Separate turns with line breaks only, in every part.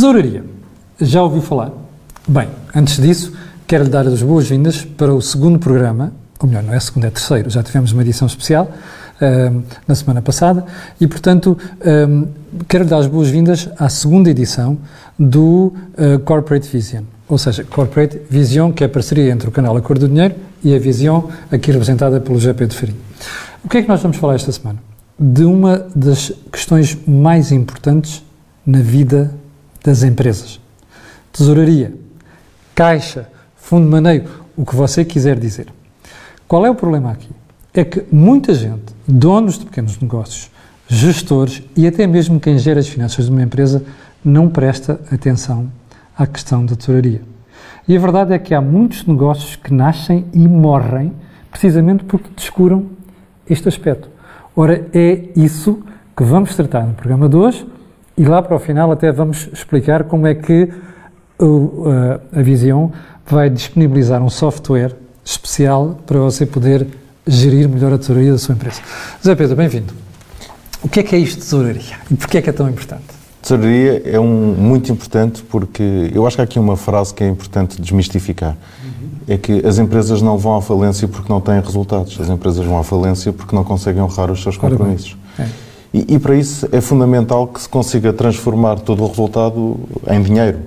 Tesouraria. Já ouviu falar? Bem, antes disso, quero lhe dar as boas-vindas para o segundo programa, ou melhor, não é segundo, é terceiro. Já tivemos uma edição especial uh, na semana passada e, portanto, um, quero lhe dar as boas-vindas à segunda edição do uh, Corporate Vision. Ou seja, Corporate Vision, que é a parceria entre o canal A Cor do Dinheiro e a Vision, aqui representada pelo GP de Farinha. O que é que nós vamos falar esta semana? De uma das questões mais importantes na vida das empresas. Tesouraria, caixa, fundo de maneio, o que você quiser dizer. Qual é o problema aqui? É que muita gente, donos de pequenos negócios, gestores e até mesmo quem gera as finanças de uma empresa, não presta atenção à questão da tesouraria. E a verdade é que há muitos negócios que nascem e morrem precisamente porque descuram este aspecto. Ora, é isso que vamos tratar no programa de hoje e lá para o final até vamos explicar como é que a Vision vai disponibilizar um software especial para você poder gerir melhor a tesouraria da sua empresa. José Pedro, bem-vindo. O que é que é isto de tesouraria e porquê é que é tão importante?
Tesouraria é um, muito importante porque eu acho que há aqui uma frase que é importante desmistificar. Uhum. É que as empresas não vão à falência porque não têm resultados. As empresas vão à falência porque não conseguem honrar os seus compromissos. É. E, e para isso é fundamental que se consiga transformar todo o resultado em dinheiro.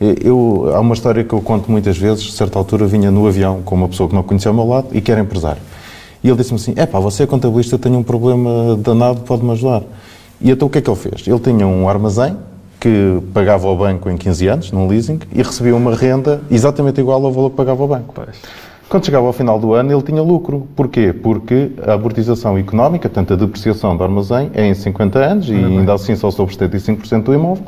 Eu, há uma história que eu conto muitas vezes. A certa altura vinha no avião com uma pessoa que não conhecia ao meu lado e que era empresário. E ele disse-me assim: É pá, você é contabilista, tem um problema danado, pode-me ajudar. E então o que é que ele fez? Ele tinha um armazém que pagava ao banco em 15 anos, num leasing, e recebia uma renda exatamente igual ao valor que pagava ao banco. Pois. Quando chegava ao final do ano, ele tinha lucro. Porquê? Porque a amortização económica, portanto a depreciação do armazém, é em 50 anos e ainda assim só sobre 75% do imóvel.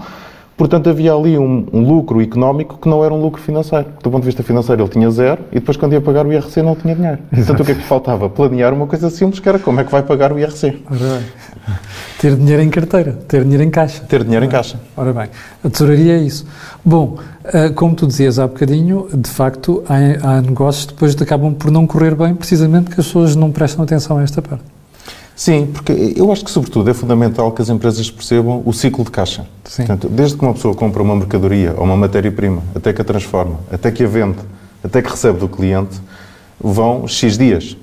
Portanto, havia ali um, um, lucro económico que não era um lucro financeiro. Do ponto de vista financeiro, ele tinha zero e depois, quando ia pagar o IRC, não tinha dinheiro. Exato. Portanto, o que é que faltava? Planear uma coisa simples, que era como é que vai pagar o IRC.
Ora bem. Ter dinheiro em carteira, ter dinheiro em caixa.
Ter dinheiro em caixa.
Ora bem, a tesouraria é isso. Bom, eh, como tu dizias há bocadinho, de facto, há, há negócios que depois acabam por não correr bem, precisamente porque as pessoas não prestam atenção a esta parte.
Sim, porque eu acho que, sobretudo, é fundamental que as empresas percebam o ciclo de caixa. Sim. Portanto, desde que uma pessoa compra uma mercadoria ou uma matéria-prima, até que a transforma, até que a vende, até que recebe do cliente, vão X dias.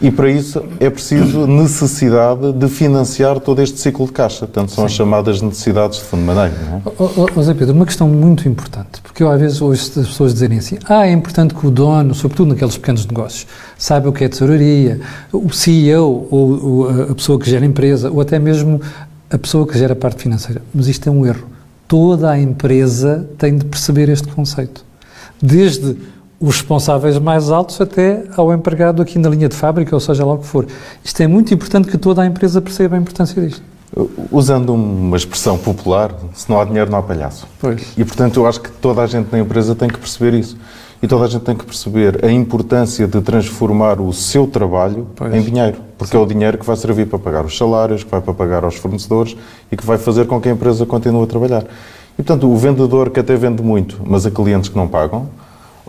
E para isso é preciso necessidade de financiar todo este ciclo de caixa. Portanto, são Sim. as chamadas necessidades de fundo de maneira.
Não é? Zé Pedro, uma questão muito importante, porque eu às vezes ouço as pessoas dizerem assim: ah, é importante que o dono, sobretudo naqueles pequenos negócios, saiba o que é tesouraria, o CEO ou, a pessoa que gera a empresa, ou até mesmo a pessoa que gera a parte financeira. Mas isto é um erro. Toda a empresa tem de perceber este conceito. Desde os responsáveis mais altos até ao empregado aqui na linha de fábrica, ou seja lá o que for. Isto é muito importante que toda a empresa perceba a importância disto.
Usando uma expressão popular, se não há dinheiro, não há palhaço. Pois. E, portanto, eu acho que toda a gente na empresa tem que perceber isso. E toda a gente tem que perceber a importância de transformar o seu trabalho pois. em dinheiro. Porque Sim. é o dinheiro que vai servir para pagar os salários, que vai para pagar aos fornecedores e que vai fazer com que a empresa continue a trabalhar. E, portanto, o vendedor que até vende muito, mas há clientes que não pagam,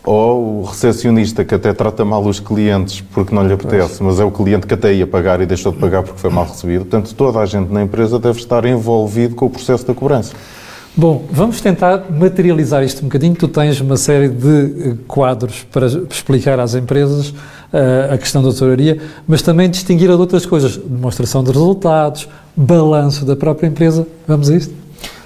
ou o recepcionista que até trata mal os clientes porque não lhe apetece, mas é o cliente que até ia pagar e deixou de pagar porque foi mal recebido. Portanto, toda a gente na empresa deve estar envolvido com o processo da cobrança.
Bom, vamos tentar materializar isto um bocadinho. Tu tens uma série de eh, quadros para explicar às empresas uh, a questão da tesouraria, mas também distinguir a de outras coisas. Demonstração de resultados, balanço da própria empresa. Vamos a isto?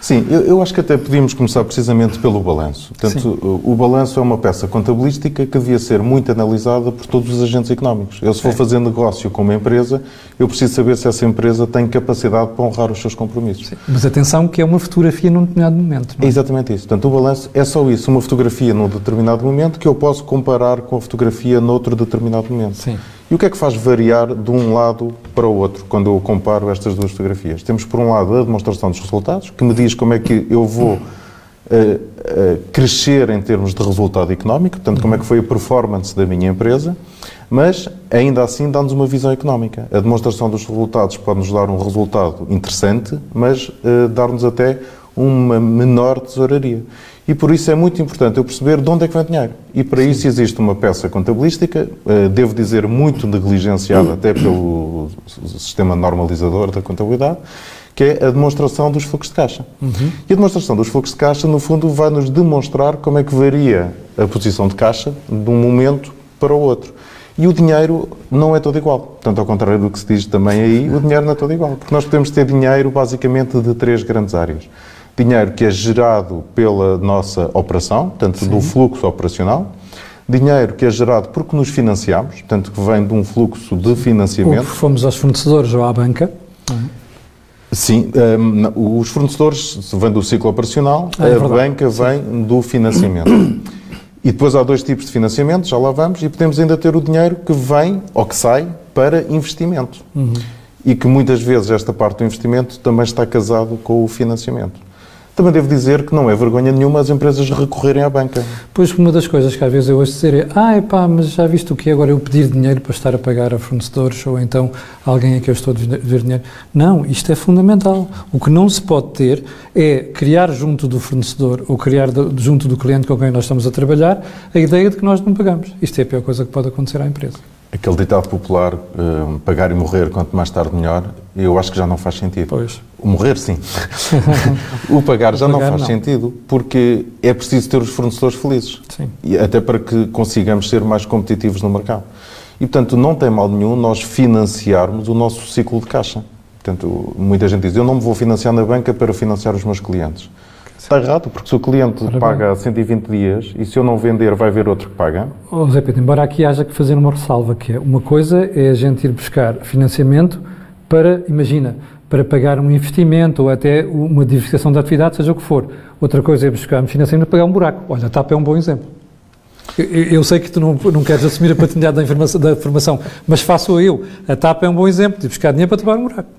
Sim, eu, eu, acho que até podíamos começar precisamente pelo balanço. Portanto, o, o balanço é uma peça contabilística que devia ser muito analisada por todos os agentes económicos. Eu, se for fazer negócio com uma empresa, eu preciso saber se essa empresa tem capacidade para honrar os seus compromissos. Sim.
Mas atenção que é uma fotografia num determinado momento.
É? é exatamente isso. Portanto, o balanço é só isso, uma fotografia num determinado momento que eu posso comparar com a fotografia noutro determinado momento. Sim. E o que é que faz variar de um lado para o outro quando eu comparo estas duas fotografias? Temos, por um lado, a demonstração dos resultados, que me diz como é que eu vou uh, uh, crescer em termos de resultado económico, portanto, como é que foi a performance da minha empresa, mas ainda assim dá-nos uma visão económica. A demonstração dos resultados pode-nos dar um resultado interessante, mas uh, dar-nos até uma menor tesouraria. E por isso é muito importante eu perceber de onde é que vem o dinheiro. E para Sim. isso existe uma peça contabilística, eh, devo dizer muito negligenciada até pelo sistema normalizador da contabilidade, que que é a demonstração dos fluxos de caixa. Uhum. E a demonstração dos fluxos de caixa, no fundo, vai nos demonstrar como é que varia a posição de caixa de um momento para o outro. E o dinheiro não é todo igual. Portanto, ao contrário do que se diz também aí, o dinheiro não é todo igual. Porque nós podemos ter dinheiro basicamente de três grandes áreas. Dinheiro que é gerado pela nossa operação, portanto, Sim. do fluxo operacional. Dinheiro que é gerado porque nos financiamos, portanto, que vem de um fluxo de financiamento. Ou
fomos aos fornecedores ou à banca.
Sim, um, os fornecedores vêm do ciclo operacional, é, a banca Sim. vem do financiamento. E depois há dois tipos de financiamento, já lá vamos, e podemos ainda ter o dinheiro que vem ou que sai para investimento. Uhum. E que muitas vezes esta parte do investimento também está casado com o financiamento. Também devo dizer que não é vergonha nenhuma as empresas recorrerem à banca.
Pois uma das coisas que às vezes eu ouço dizer é ah, pá, mas já viste o que é agora eu pedir dinheiro para estar a pagar a fornecedores ou então alguém a que eu estou a dever dinheiro. Não, isto é fundamental. O que não se pode ter é criar junto do fornecedor ou criar junto do cliente com quem nós estamos a trabalhar a ideia de que nós não pagamos. Isto é a pior coisa que pode acontecer à empresa.
Aquele ditado popular, uh, pagar e morrer, quanto mais tarde melhor, eu acho que já não faz sentido.
Pois.
O morrer, sim. o pagar já o pagar, não faz não. sentido, porque é preciso ter os fornecedores felizes.
Sim.
E até para que consigamos ser mais competitivos no mercado. E, portanto, não tem mal nenhum nós financiarmos o nosso ciclo de caixa. Portanto, muita gente diz, eu não me vou financiar na banca para financiar os meus clientes. Está errado, porque se o cliente Ora paga bem. 120 dias e se eu não vender vai haver outro que paga.
Oh, Zé Pedro, embora aqui haja que fazer uma ressalva, que é uma coisa é a gente ir buscar financiamento para, imagina, para pagar um investimento ou até uma diversificação da atividade, seja o que for. Outra coisa é buscar financiamento para pagar um buraco. Olha, a TAP é um bom exemplo. Eu, eu sei que tu não, não queres assumir a paternidade da, informação, da formação, mas faço eu. A TAP é um bom exemplo de buscar dinheiro para pagar um buraco.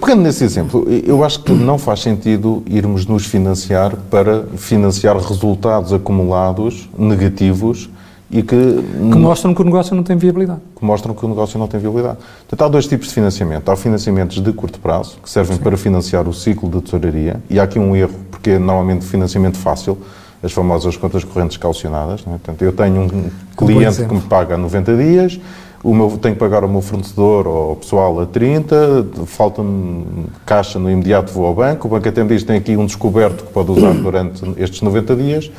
Pegando nesse exemplo, eu acho que não faz sentido irmos nos financiar para financiar resultados acumulados negativos e que...
Que mostram que o negócio não tem viabilidade.
Que mostram que o negócio não tem viabilidade. Portanto, há dois tipos de financiamento. Há financiamentos de curto prazo, que servem Sim. para financiar o ciclo de tesouraria, e há aqui um erro, porque é normalmente financiamento fácil, as famosas contas correntes calcionadas. É? Portanto, eu tenho um cliente um que me paga 90 dias o meu, tenho que pagar ao meu fornecedor ou ao pessoal a 30, falta-me caixa no imediato, vou ao banco, o banco até me diz tem aqui um descoberto que pode usar durante estes 90 dias,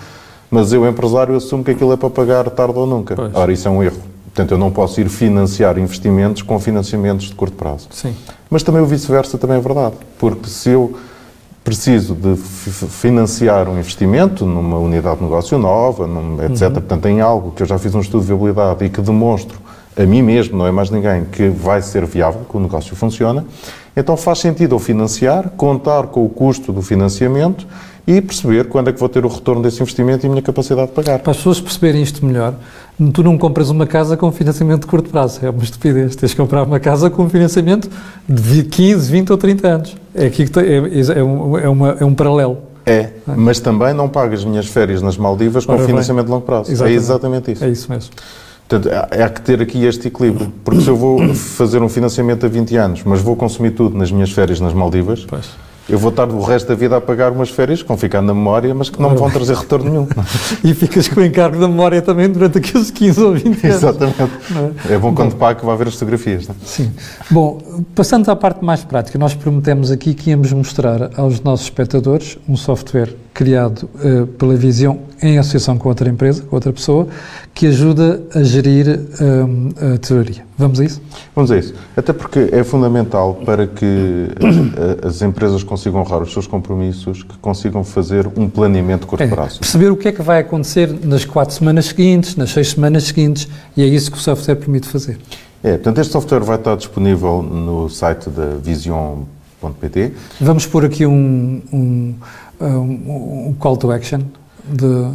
mas eu, empresário, assumo que aquilo é para pagar tarde ou nunca. Pois. Ora, isso é um erro. Portanto, eu não posso ir financiar investimentos com financiamentos de curto prazo.
Sim.
Mas também o vice-versa também é verdade, porque se eu preciso de financiar um investimento numa unidade de negócio nova, num, etc., uhum. portanto, em algo que eu já fiz um estudo de viabilidade e que demonstro a mim mesmo, não é mais ninguém, que vai ser viável, que o negócio funciona, então faz sentido eu financiar, contar com o custo do financiamento e perceber quando é que vou ter o retorno desse investimento e a minha capacidade de pagar.
Para as pessoas perceberem isto melhor, tu não compras uma casa com financiamento de curto prazo, é uma estupidez. Tens de comprar uma casa com financiamento de 15, 20 ou 30 anos. É, aqui que é, é, um, é, uma, é um paralelo.
É, mas também não pago as minhas férias nas Maldivas com Ora financiamento bem. de longo prazo. É exatamente. É exatamente isso.
É isso mesmo.
Portanto, há que ter aqui este equilíbrio, porque se eu vou fazer um financiamento a 20 anos, mas vou consumir tudo nas minhas férias nas Maldivas,
pois.
Eu vou estar o resto da vida a pagar umas férias que vão ficar na memória, mas que não me vão trazer retorno nenhum.
e ficas com o encargo da memória também durante aqueles 15 ou 20 anos.
Exatamente. É? é? bom quando pago que vai ver as fotografias. Não? É?
Sim. Bom, passando à parte mais prática, nós prometemos aqui que íamos mostrar aos nossos espectadores um software criado uh, pela Visão em associação com outra empresa, com outra pessoa, que ajuda a gerir um, a tesouraria. Vamos a isso?
Vamos a isso. Até porque é fundamental para que eh, as empresas consigam honrar os seus compromissos, que consigam fazer um planeamento de curto
é,
prazo.
Perceber o que é que vai acontecer nas quatro semanas seguintes, nas seis semanas seguintes, e é isso que o software permite fazer.
É, portanto, este software vai estar disponível no site da Vision.pt.
Vamos pôr aqui um, um, um, um call to action de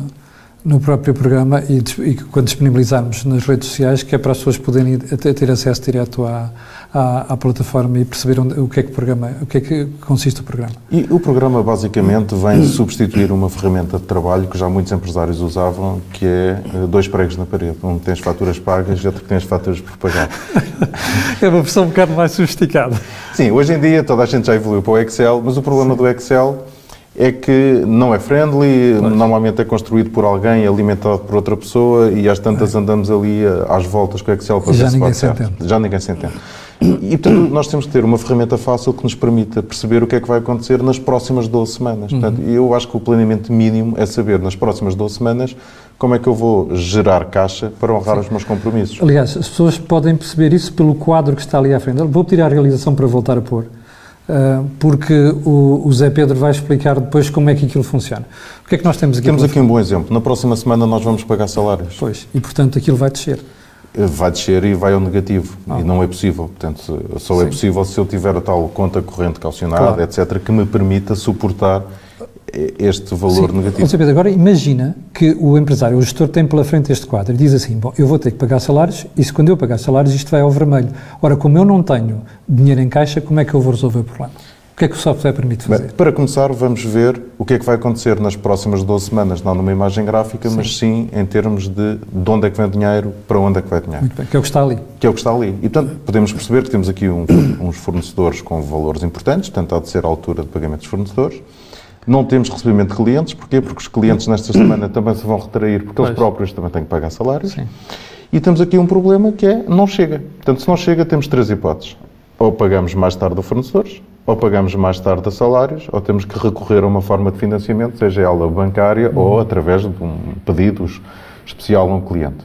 no próprio programa e, e, quando disponibilizarmos nas redes sociais, que é para as pessoas poderem ter acesso direto à, à, à plataforma e perceber onde, o que é que o programa, o que é que consiste o programa.
E o programa basicamente vem substituir uma ferramenta de trabalho que já muitos empresários usavam, que é eh, dois pregos na parede, um que tem as faturas pagas e outro que tem as faturas por pagar.
é uma versão um bocado mais sofisticada.
Sim, hoje em dia toda a gente já evoluiu para o Excel, mas o problema Sim. do Excel é que não é friendly, normalmente é construído por alguém, alimentado por outra pessoa e às tantas é. andamos ali às voltas com o Excel para
ver se pode certo.
Já ninguém se entende. E, portanto, nós temos que ter uma ferramenta fácil que nos permita perceber o que é que vai acontecer nas próximas 12 semanas.
Uhum.
Portanto, eu acho que o planeamento mínimo é saber, nas próximas 12 semanas, como é que eu vou gerar caixa para honrar os meus compromissos.
Aliás, as pessoas podem perceber isso pelo quadro que está ali à frente. Vou tirar a realização para voltar a pôr. Uh, porque o, o, Zé Pedro vai explicar depois como é que aquilo funciona. O que é que nós temos aqui?
Temos aqui um bom exemplo. Na próxima semana nós vamos pagar salários.
Pois, e portanto aquilo vai descer.
Vai descer e vai ao negativo. Ah. E não é possível. Portanto, só é Sim. é possível se eu tiver a tal conta corrente calcionada, claro. etc., que me permita suportar este valor Sim. negativo.
Pedro, agora imagina que o empresário, o gestor tem pela frente este quadro e diz assim, bom, eu vou ter que pagar salários e se quando eu pagar salários isto vai ao vermelho. Ora, como eu não tenho dinheiro em caixa, como é que eu vou resolver o problema? O que é que o software permite fazer?
Bem, para começar, vamos ver o que é que vai acontecer nas próximas 12 semanas, não numa imagem gráfica, sim. mas sim em termos de de onde é que vem o dinheiro, para onde é que vai o dinheiro.
Muito bem, que é o que está ali.
Que é o que está ali. E, portanto, podemos perceber que temos aqui um, uns fornecedores com valores importantes, portanto, há de ser a altura de pagamento dos fornecedores. Não temos recebimento de clientes, porquê? Porque os clientes nesta semana também se vão retrair, porque pois. eles próprios também têm que pagar salários. Sim. E temos aqui um problema que é, não chega. Portanto, se não chega, temos três hipóteses. Ou pagamos mais tarde a fornecedores, ou pagamos mais tarde a salários, ou temos que recorrer a uma forma de financiamento, seja ela bancária uhum. ou através de um pedido especial a um cliente.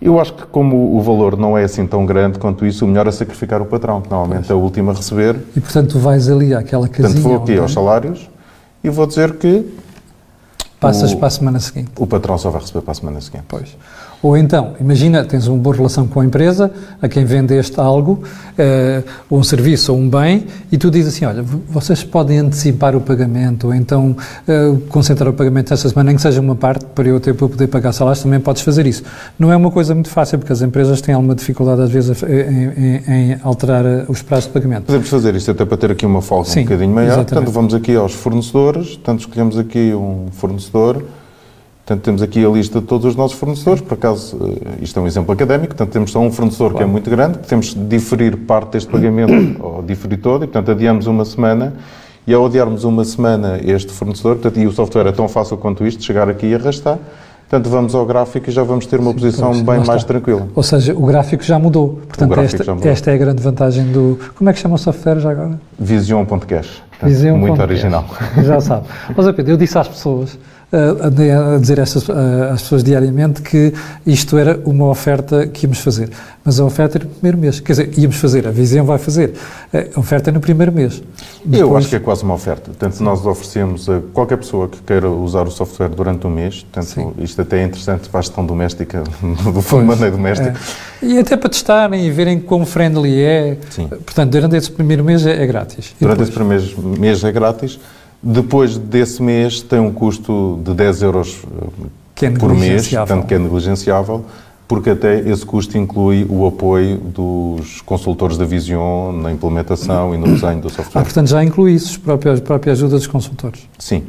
Eu acho que como o valor não é assim tão grande quanto isso, o melhor é sacrificar o patrão, que normalmente é o último a receber.
E portanto tu vais ali àquela casinha...
Portanto vou aqui aos salários, e vou dizer que.
Passas o, para a semana seguinte.
O patrão só vai receber para a semana seguinte.
Pois. Ou então, imagina, tens uma boa relação com a empresa, a quem vendeste algo, uh, um serviço ou um bem, e tu dizes assim, olha, vocês podem antecipar o pagamento, ou então uh, concentrar o pagamento esta semana, nem que seja uma parte, para eu ter para poder pagar salários, também podes fazer isso. Não é uma coisa muito fácil, porque as empresas têm alguma dificuldade, às vezes, em, em, em alterar eh, os prazos de pagamento.
Podemos fazer isto até para ter aqui uma folga Sim, um bocadinho maior. Exatamente. Portanto, vamos aqui aos fornecedores, portanto, escolhemos aqui um fornecedor, Portanto, temos aqui a lista de todos os nossos fornecedores. Por acaso, eh, isto é um exemplo académico. Portanto, temos só um fornecedor claro. que é muito grande, que temos de diferir parte deste pagamento, ou diferir todo, e, portanto, adiamos uma semana. E ao adiarmos uma semana este fornecedor, portanto, e o software é tão fácil quanto isto, chegar aqui e arrastar, portanto, vamos ao gráfico e já vamos ter uma Sim, posição pois, bem mais tranquila.
Ou seja, o gráfico já mudou. Portanto, esta, mudou. esta, é a grande vantagem do... Como é que chama o software já agora?
Vision.cash. Vision. Muito original.
Já sabe. Mas, Pedro, eu disse às pessoas a, a dizer a estas, às pessoas diariamente que isto era uma oferta que íamos fazer. Mas a oferta era no primeiro mês. Quer dizer, íamos fazer, a Visão vai fazer. A oferta é no primeiro mês.
Depois... Eu acho que é quase uma oferta. Portanto, nós oferecemos a qualquer pessoa que queira usar o software durante um mês. Portanto, Sim. isto até é interessante para a gestão doméstica, do fundo maneira doméstica.
É. E até para testarem e verem quão friendly é. Sim. Portanto, durante esse primeiro mês é, é grátis.
Durante depois... esse primeiro mês é grátis. Depois desse mês tem um custo de 10 euros é por mês, portanto que é negligenciável, porque até esse custo inclui o apoio dos consultores da Vision na implementação e no desenho do software.
Ah, portanto já inclui isso, a própria, a própria ajuda dos consultores?
Sim.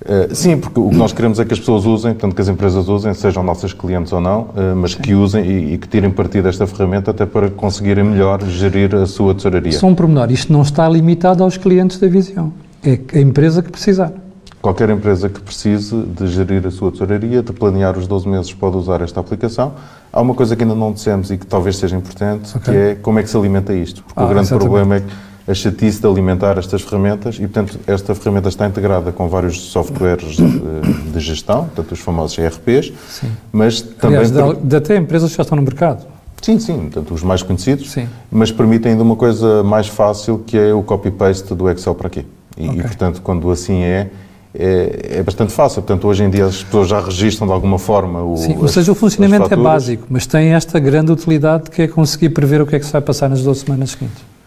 Uh, sim, porque o que nós queremos é que as pessoas usem, tanto que as empresas usem, sejam nossas clientes ou não, uh, mas sim. que usem e, e, que tirem partido desta ferramenta até para conseguirem melhor gerir a sua tesouraria.
Só um pormenor, isto não está limitado aos clientes da Vision. É a empresa que precisar.
Qualquer empresa que precise de gerir a sua tesouraria, de planear os 12 meses, pode usar esta aplicação. Há uma coisa que ainda não dissemos e que talvez seja importante, okay. que é como é que se alimenta isto. Porque ah, o grande exatamente. problema é que a chatice de alimentar estas ferramentas e, portanto, esta ferramenta está integrada com vários softwares de, de gestão, portanto, os famosos ERPs, sim. mas também...
Aliás, de, até empresas que já estão no mercado.
Sim, sim, portanto, os mais conhecidos, sim. mas permitem ainda uma coisa mais fácil, que é o copy-paste do Excel para aqui. E, okay. e, portanto, quando assim é, é, é, bastante fácil. Portanto, hoje em dia as pessoas já registram de alguma forma o.
Sim, ou seja, o funcionamento é básico, mas tem esta grande utilidade que é conseguir prever o que é que se vai passar nas 12 semanas seguintes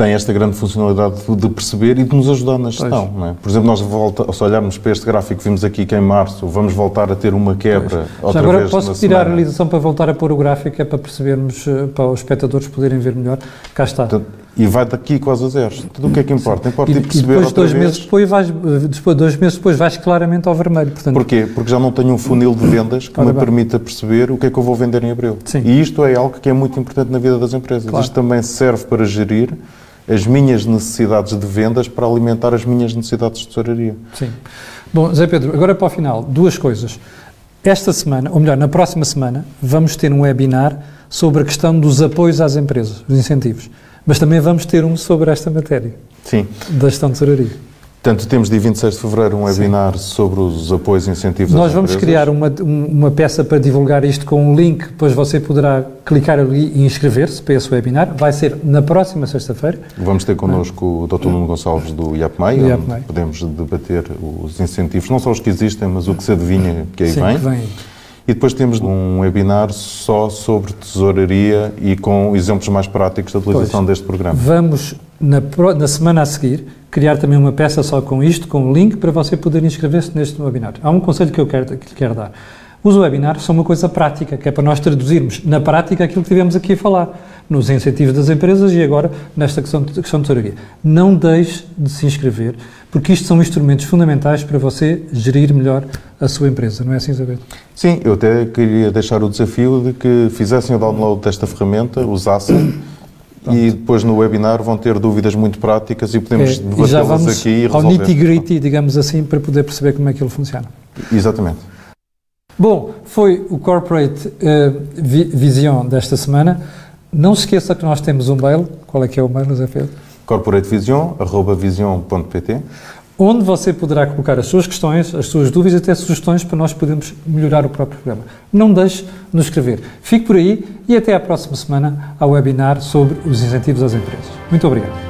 tem esta grande funcionalidade de perceber e de nos ajudar na gestão. É? Por exemplo, nós volta, se olharmos para este gráfico, vimos aqui que em março vamos voltar a ter uma quebra pois. outra
Já agora
vez
posso tirar a realização para voltar a pôr o gráfico, é para percebermos, eh, para os espectadores poderem ver melhor. Cá está. Então,
e vai daqui quase a zeros. Tudo o que é que importa? Importa
e,
perceber
e depois, dois vez... meses depois, vais, depois, dois meses depois vais claramente ao vermelho.
Portanto... Porquê? Porque já não tenho um funil de vendas que me permita perceber o que é que eu vou vender em abril. Sim. E isto é algo que é muito importante na vida das empresas. Claro. Isto também serve para gerir as minhas necessidades de vendas para alimentar as minhas necessidades de tesouraria.
Sim. Bom, Zé Pedro, agora para o final, duas coisas. esta semana, ou melhor, na próxima semana, vamos ter um webinar sobre a questão dos apoios às empresas, os incentivos. Mas também vamos ter um sobre esta matéria.
Sim.
Da gestão de tesouraria.
Portanto, temos dia 26 de fevereiro um webinar Sim. sobre os apoios e incentivos
Nós vamos empresas. criar uma, uma peça para divulgar isto com um link, depois você poderá clicar ali e inscrever-se para esse webinar. Vai ser na próxima sexta-feira.
Vamos ter connosco o Dr. Nuno Gonçalves do IAPMEI. podemos debater os incentivos, não só os que existem, mas o que se adivinha que aí
Sim,
vem.
Que vem.
E depois temos um webinar só sobre tesouraria e com exemplos mais práticos da utilização pois, deste programa.
Vamos, na, na semana a seguir, criar também uma peça só com isto, com um link para você poder inscrever-se neste webinar. Há um conselho que eu quero, que quero dar. Os webinars são uma coisa prática, que é para nós traduzirmos na prática aquilo que tivemos aqui a falar, nos incentivos das empresas e agora nesta questão de, questão de. Não deixe de se inscrever, porque isto são instrumentos fundamentais para você gerir melhor a sua empresa, não é assim, Isabel?
Sim, eu até queria deixar o desafio de que fizessem o download desta ferramenta, usassem Pronto. E depois no webinar vão ter dúvidas muito práticas e podemos é, debatê-las aqui e resolver.
ao nitty-gritty, digamos assim, para poder perceber como é que ele funciona.
Exatamente.
Bom, foi o Corporate uh, Vision desta semana. Não se esqueça que nós temos um mail. Qual é que é o mail, José Pedro?
corporatevision.vision.pt
onde você poderá colocar as suas questões, as suas dúvidas e até sugestões para nós podermos melhorar o próprio programa. Não deixe de nos escrever. Fique por aí e até à próxima semana ao webinar sobre os incentivos às empresas. Muito obrigado.